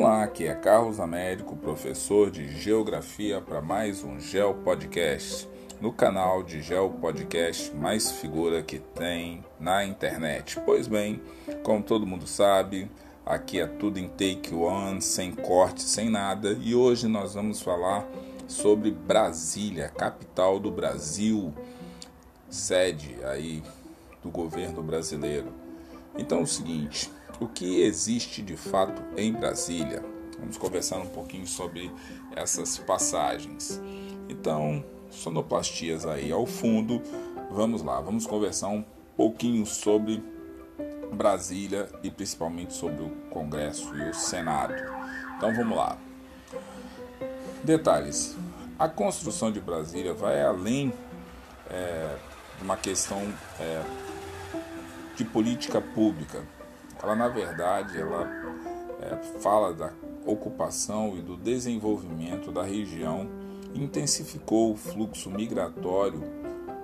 Olá, aqui é Carlos Américo, professor de Geografia para mais um Geo Podcast. No canal de Geo Podcast mais figura que tem na internet. Pois bem, como todo mundo sabe, aqui é tudo em take one, sem corte, sem nada, e hoje nós vamos falar sobre Brasília, capital do Brasil, sede aí do governo brasileiro. Então é o seguinte, o que existe de fato em Brasília? Vamos conversar um pouquinho sobre essas passagens. Então, sonoplastias aí ao fundo. Vamos lá, vamos conversar um pouquinho sobre Brasília e principalmente sobre o Congresso e o Senado. Então vamos lá. Detalhes: a construção de Brasília vai além é, de uma questão é, de política pública. Ela, na verdade, ela é, fala da ocupação e do desenvolvimento da região intensificou o fluxo migratório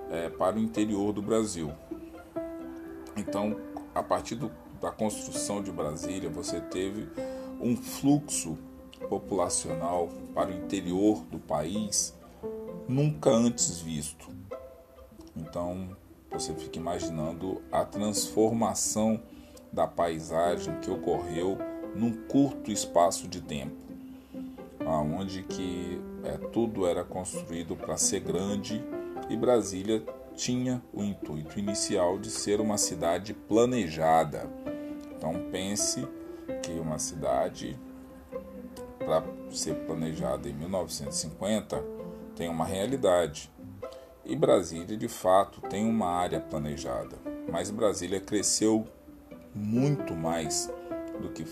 é, para o interior do Brasil. Então, a partir do, da construção de Brasília, você teve um fluxo populacional para o interior do país nunca antes visto. Então, você fica imaginando a transformação da paisagem que ocorreu num curto espaço de tempo, aonde que é, tudo era construído para ser grande e Brasília tinha o intuito inicial de ser uma cidade planejada. Então pense que uma cidade para ser planejada em 1950 tem uma realidade e Brasília, de fato, tem uma área planejada, mas Brasília cresceu muito mais do que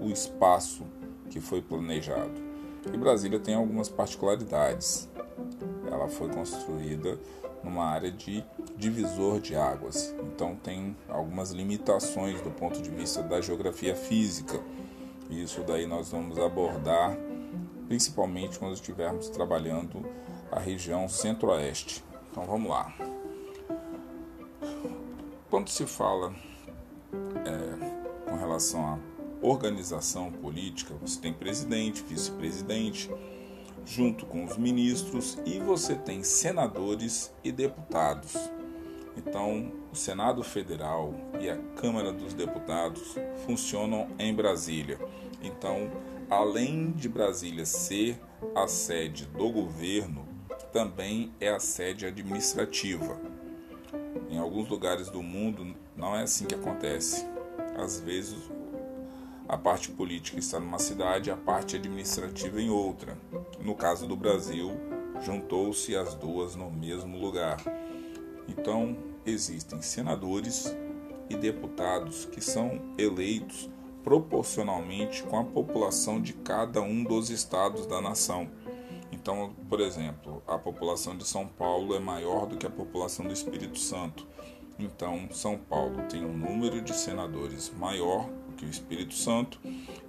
o espaço que foi planejado. E Brasília tem algumas particularidades. Ela foi construída numa área de divisor de águas, então tem algumas limitações do ponto de vista da geografia física. Isso daí nós vamos abordar principalmente quando estivermos trabalhando a região centro-oeste. Então vamos lá. Quando se fala relação à organização política, você tem presidente, vice-presidente, junto com os ministros, e você tem senadores e deputados. Então, o Senado Federal e a Câmara dos Deputados funcionam em Brasília. Então, além de Brasília ser a sede do governo, também é a sede administrativa. Em alguns lugares do mundo não é assim que acontece. Às vezes a parte política está numa cidade, a parte administrativa em outra. No caso do Brasil, juntou-se as duas no mesmo lugar. Então, existem senadores e deputados que são eleitos proporcionalmente com a população de cada um dos estados da nação. Então, por exemplo, a população de São Paulo é maior do que a população do Espírito Santo. Então, São Paulo tem um número de senadores maior que o Espírito Santo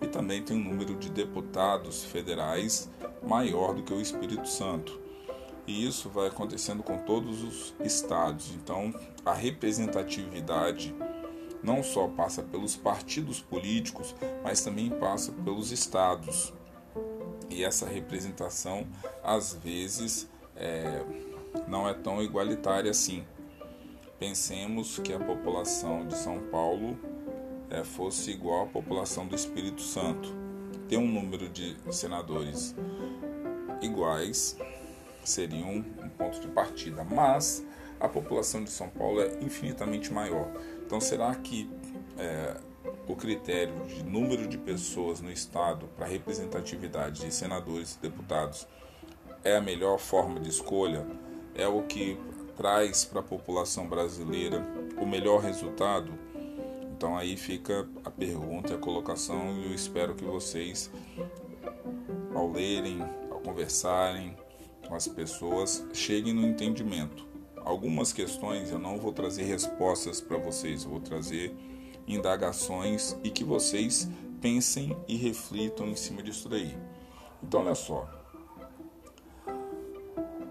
e também tem um número de deputados federais maior do que o Espírito Santo. E isso vai acontecendo com todos os estados. Então, a representatividade não só passa pelos partidos políticos, mas também passa pelos estados. E essa representação, às vezes, é, não é tão igualitária assim. Pensemos que a população de São Paulo é, fosse igual à população do Espírito Santo. Ter um número de senadores iguais seria um, um ponto de partida, mas a população de São Paulo é infinitamente maior. Então, será que é, o critério de número de pessoas no Estado para representatividade de senadores e deputados é a melhor forma de escolha, é o que traz para a população brasileira o melhor resultado. Então aí fica a pergunta a colocação e eu espero que vocês, ao lerem, ao conversarem com as pessoas, cheguem no entendimento. Algumas questões eu não vou trazer respostas para vocês, eu vou trazer indagações e que vocês pensem e reflitam em cima disso daí. Então, olha só.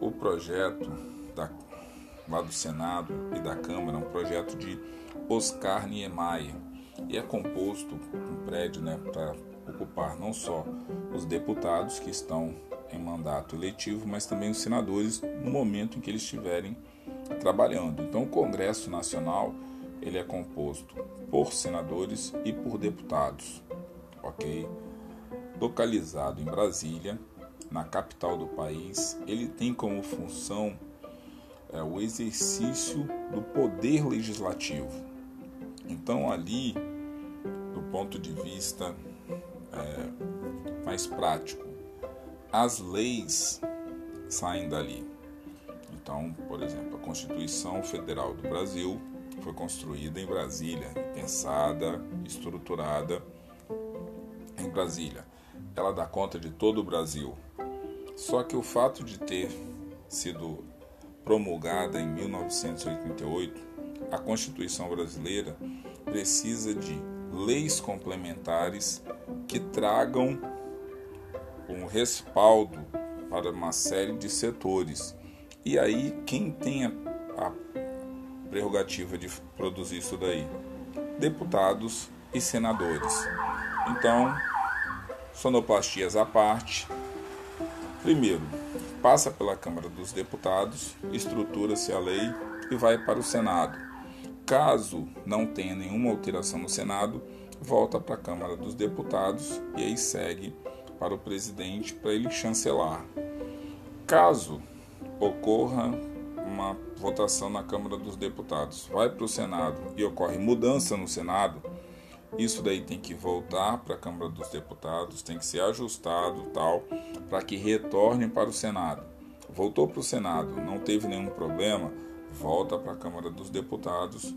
O projeto da, lá do Senado e da Câmara um projeto de Oscar Niemeyer e é composto um prédio né, para ocupar não só os deputados que estão em mandato eletivo, mas também os senadores no momento em que eles estiverem trabalhando. Então, o Congresso Nacional ele é composto por senadores e por deputados, ok? Localizado em Brasília, na capital do país, ele tem como função é, o exercício do poder legislativo. Então, ali, do ponto de vista é, mais prático, as leis saem dali. Então, por exemplo, a Constituição Federal do Brasil foi construída em Brasília, pensada, estruturada em Brasília. Ela dá conta de todo o Brasil. Só que o fato de ter sido promulgada em 1988, a Constituição brasileira precisa de leis complementares que tragam um respaldo para uma série de setores. E aí, quem tem a, a prerrogativa de produzir isso daí? Deputados e senadores. Então, sonoplastias à parte. Primeiro, passa pela Câmara dos Deputados, estrutura-se a lei e vai para o Senado. Caso não tenha nenhuma alteração no Senado, volta para a Câmara dos Deputados e aí segue para o presidente para ele chancelar. Caso ocorra uma votação na Câmara dos Deputados, vai para o Senado e ocorre mudança no Senado, isso daí tem que voltar para a Câmara dos Deputados, tem que ser ajustado tal, para que retorne para o Senado. Voltou para o Senado, não teve nenhum problema, volta para a Câmara dos Deputados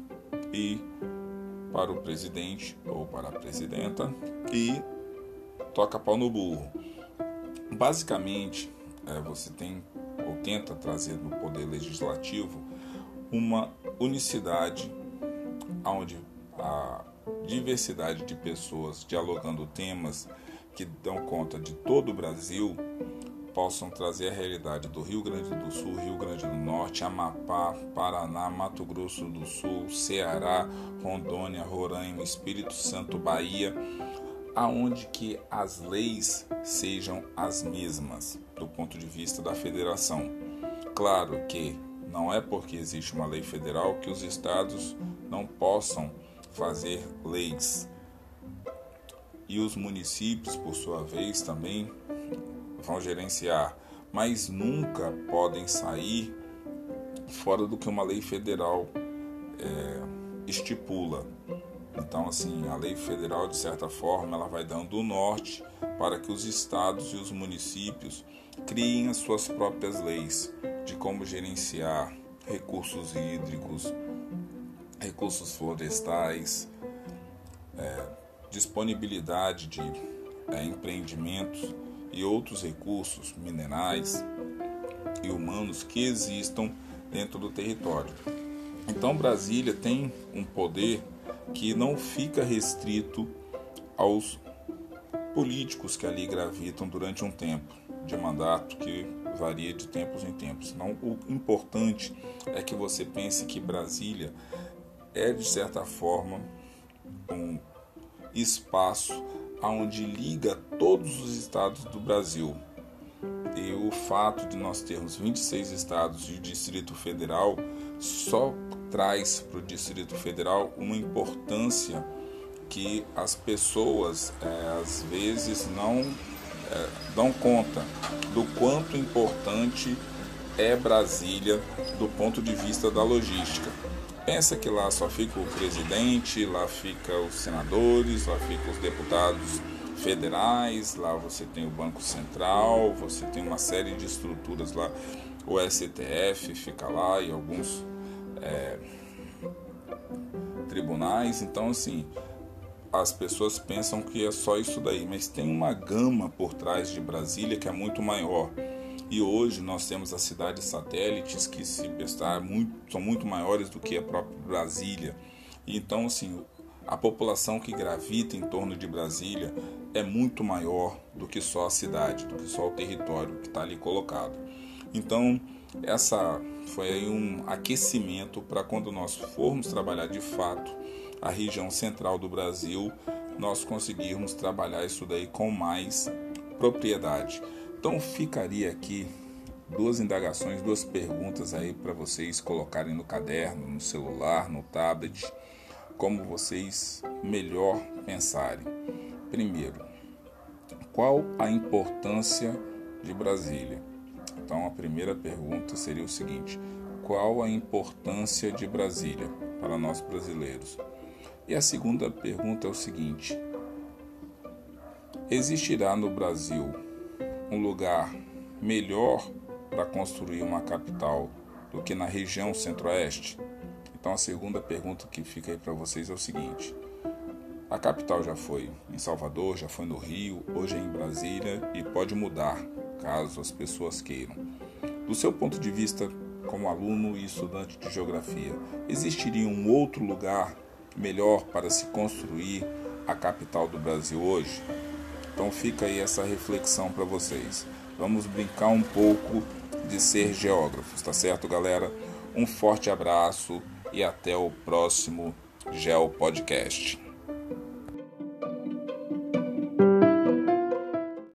e para o presidente ou para a presidenta e toca pau no burro. Basicamente, é, você tem ou tenta trazer no poder legislativo uma unicidade onde a diversidade de pessoas dialogando temas que dão conta de todo o Brasil possam trazer a realidade do Rio Grande do Sul, Rio Grande do Norte, Amapá, Paraná, Mato Grosso do Sul, Ceará, Rondônia, Roraima, Espírito Santo, Bahia, aonde que as leis sejam as mesmas do ponto de vista da federação. Claro que não é porque existe uma lei federal que os estados não possam fazer leis. E os municípios, por sua vez, também vão gerenciar, mas nunca podem sair fora do que uma lei federal é, estipula. Então, assim, a lei federal, de certa forma, ela vai dando o norte para que os estados e os municípios criem as suas próprias leis de como gerenciar recursos hídricos, recursos florestais, é, disponibilidade de é, empreendimentos e outros recursos minerais e humanos que existam dentro do território. Então, Brasília tem um poder que não fica restrito aos políticos que ali gravitam durante um tempo de mandato que varia de tempos em tempos. Não, o importante é que você pense que Brasília é de certa forma um espaço onde liga todos os estados do Brasil. E o fato de nós termos 26 estados e o Distrito Federal só traz para o Distrito Federal uma importância que as pessoas é, às vezes não é, dão conta do quanto importante é Brasília do ponto de vista da logística. Pensa que lá só fica o presidente, lá fica os senadores, lá fica os deputados federais, lá você tem o Banco Central, você tem uma série de estruturas lá, o STF fica lá e alguns é, tribunais. Então, assim, as pessoas pensam que é só isso daí, mas tem uma gama por trás de Brasília que é muito maior. E hoje nós temos as cidades satélites que se prestar muito, são muito maiores do que a própria Brasília. Então, assim, a população que gravita em torno de Brasília é muito maior do que só a cidade, do que só o território que está ali colocado. Então, essa foi um aquecimento para quando nós formos trabalhar de fato a região central do Brasil, nós conseguirmos trabalhar isso daí com mais propriedade. Então ficaria aqui duas indagações, duas perguntas aí para vocês colocarem no caderno, no celular, no tablet, como vocês melhor pensarem. Primeiro, qual a importância de Brasília? Então a primeira pergunta seria o seguinte: qual a importância de Brasília para nós brasileiros? E a segunda pergunta é o seguinte: existirá no Brasil um lugar melhor para construir uma capital do que na região centro-oeste? Então a segunda pergunta que fica aí para vocês é o seguinte: a capital já foi em Salvador, já foi no Rio, hoje é em Brasília e pode mudar caso as pessoas queiram. Do seu ponto de vista como aluno e estudante de geografia, existiria um outro lugar melhor para se construir a capital do Brasil hoje? Então fica aí essa reflexão para vocês. Vamos brincar um pouco de ser geógrafos, tá certo, galera? Um forte abraço e até o próximo Geo Podcast.